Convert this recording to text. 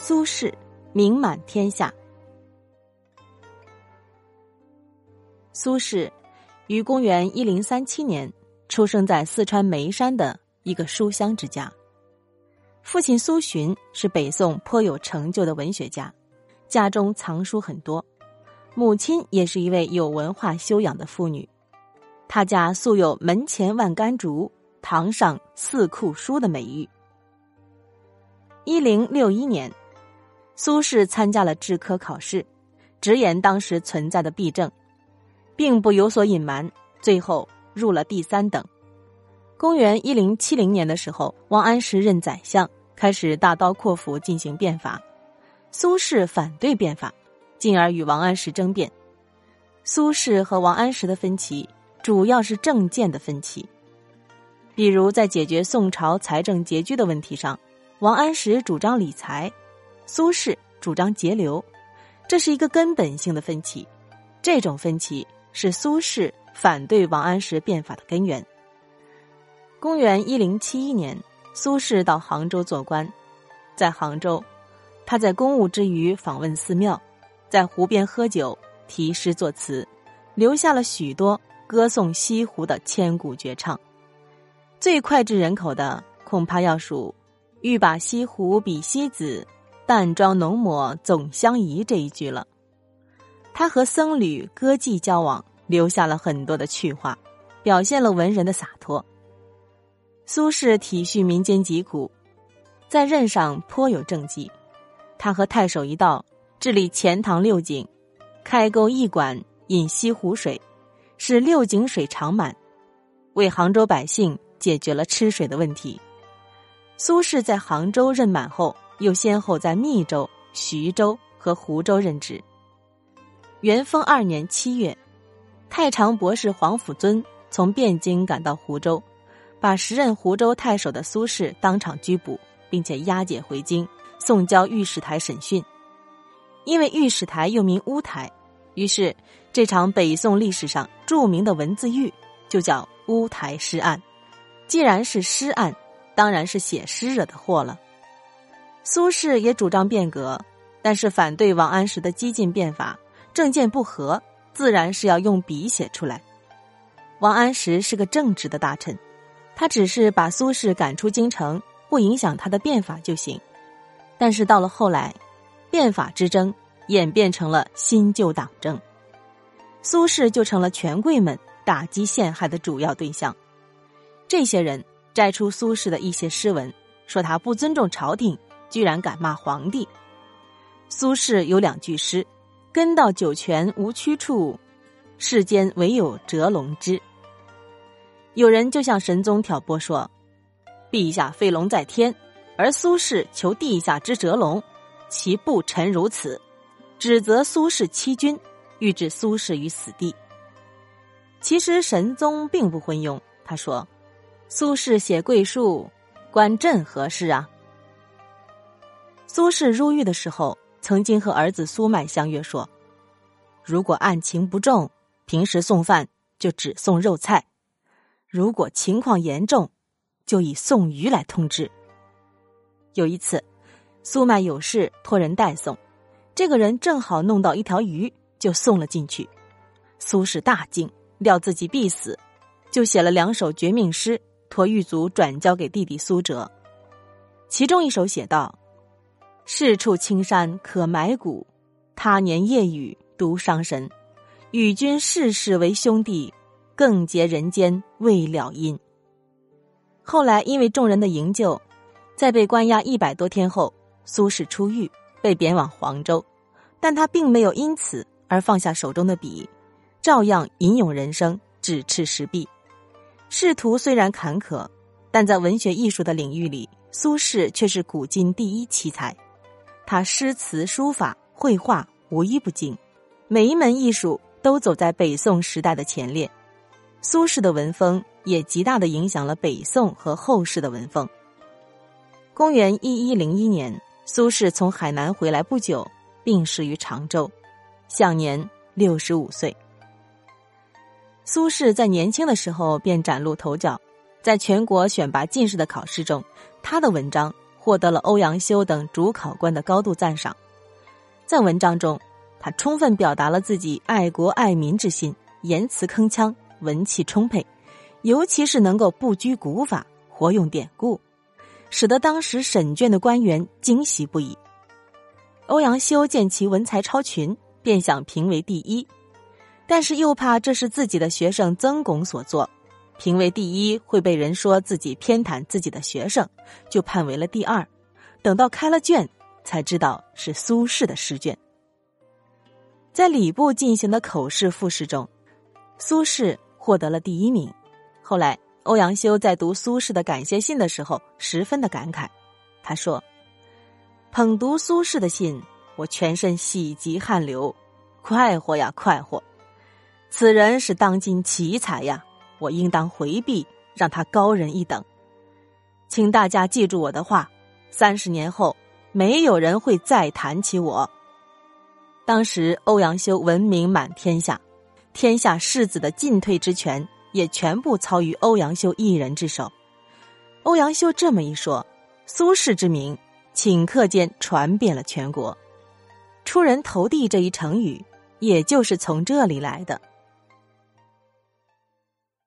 苏轼名满天下。苏轼于公元一零三七年出生在四川眉山的一个书香之家。父亲苏洵是北宋颇有成就的文学家，家中藏书很多；母亲也是一位有文化修养的妇女。他家素有“门前万竿竹，堂上四库书”的美誉。一零六一年，苏轼参加了制科考试，直言当时存在的弊政，并不有所隐瞒，最后入了第三等。公元一零七零年的时候，王安石任宰相。开始大刀阔斧进行变法，苏轼反对变法，进而与王安石争辩。苏轼和王安石的分歧主要是政见的分歧，比如在解决宋朝财政拮据的问题上，王安石主张理财，苏轼主张节流，这是一个根本性的分歧。这种分歧是苏轼反对王安石变法的根源。公元一零七一年。苏轼到杭州做官，在杭州，他在公务之余访问寺庙，在湖边喝酒、题诗作词，留下了许多歌颂西湖的千古绝唱。最脍炙人口的，恐怕要数“欲把西湖比西子，淡妆浓抹总相宜”这一句了。他和僧侣歌妓交往，留下了很多的趣话，表现了文人的洒脱。苏轼体恤民间疾苦，在任上颇有政绩。他和太守一道治理钱塘六井，开沟驿馆引西湖水，使六井水常满，为杭州百姓解决了吃水的问题。苏轼在杭州任满后，又先后在密州、徐州和湖州任职。元丰二年七月，太常博士黄甫尊从汴京赶到湖州。把时任湖州太守的苏轼当场拘捕，并且押解回京，送交御史台审讯。因为御史台又名乌台，于是这场北宋历史上著名的文字狱就叫乌台诗案。既然是诗案，当然是写诗惹的祸了。苏轼也主张变革，但是反对王安石的激进变法，政见不合，自然是要用笔写出来。王安石是个正直的大臣。他只是把苏轼赶出京城，不影响他的变法就行。但是到了后来，变法之争演变成了新旧党争，苏轼就成了权贵们打击陷害的主要对象。这些人摘出苏轼的一些诗文，说他不尊重朝廷，居然敢骂皇帝。苏轼有两句诗：“根到九泉无曲处，世间唯有折龙枝。”有人就向神宗挑拨说：“陛下飞龙在天，而苏轼求地下之折龙，其不臣如此。”指责苏轼欺君，欲置苏轼于死地。其实神宗并不昏庸，他说：“苏轼写桂树，关朕何事啊？”苏轼入狱的时候，曾经和儿子苏迈相约说：“如果案情不重，平时送饭就只送肉菜。”如果情况严重，就以送鱼来通知。有一次，苏迈有事托人代送，这个人正好弄到一条鱼，就送了进去。苏轼大惊，料自己必死，就写了两首绝命诗，托狱卒转交给弟弟苏辙。其中一首写道：“是处青山可埋骨，他年夜雨独伤神。与君世世为兄弟。”更结人间未了因。后来因为众人的营救，在被关押一百多天后，苏轼出狱，被贬往黄州，但他并没有因此而放下手中的笔，照样吟咏人生，指斥石壁。仕途虽然坎坷，但在文学艺术的领域里，苏轼却是古今第一奇才。他诗词、书法、绘画无一不精，每一门艺术都走在北宋时代的前列。苏轼的文风也极大的影响了北宋和后世的文风。公元一一零一年，苏轼从海南回来不久，病逝于常州，享年六十五岁。苏轼在年轻的时候便崭露头角，在全国选拔进士的考试中，他的文章获得了欧阳修等主考官的高度赞赏。在文章中，他充分表达了自己爱国爱民之心，言辞铿锵，文气充沛，尤其是能够不拘古法，活用典故，使得当时审卷的官员惊喜不已。欧阳修见其文才超群，便想评为第一，但是又怕这是自己的学生曾巩所作，评为第一会被人说自己偏袒自己的学生，就判为了第二。等到开了卷，才知道是苏轼的试卷。在礼部进行的口试复试中，苏轼获得了第一名。后来，欧阳修在读苏轼的感谢信的时候，十分的感慨，他说。捧读苏轼的信，我全身喜极汗流，快活呀快活！此人是当今奇才呀，我应当回避，让他高人一等。请大家记住我的话，三十年后，没有人会再谈起我。当时欧阳修闻名满天下，天下士子的进退之权也全部操于欧阳修一人之手。欧阳修这么一说，苏轼之名。顷刻间传遍了全国，出人头地这一成语，也就是从这里来的。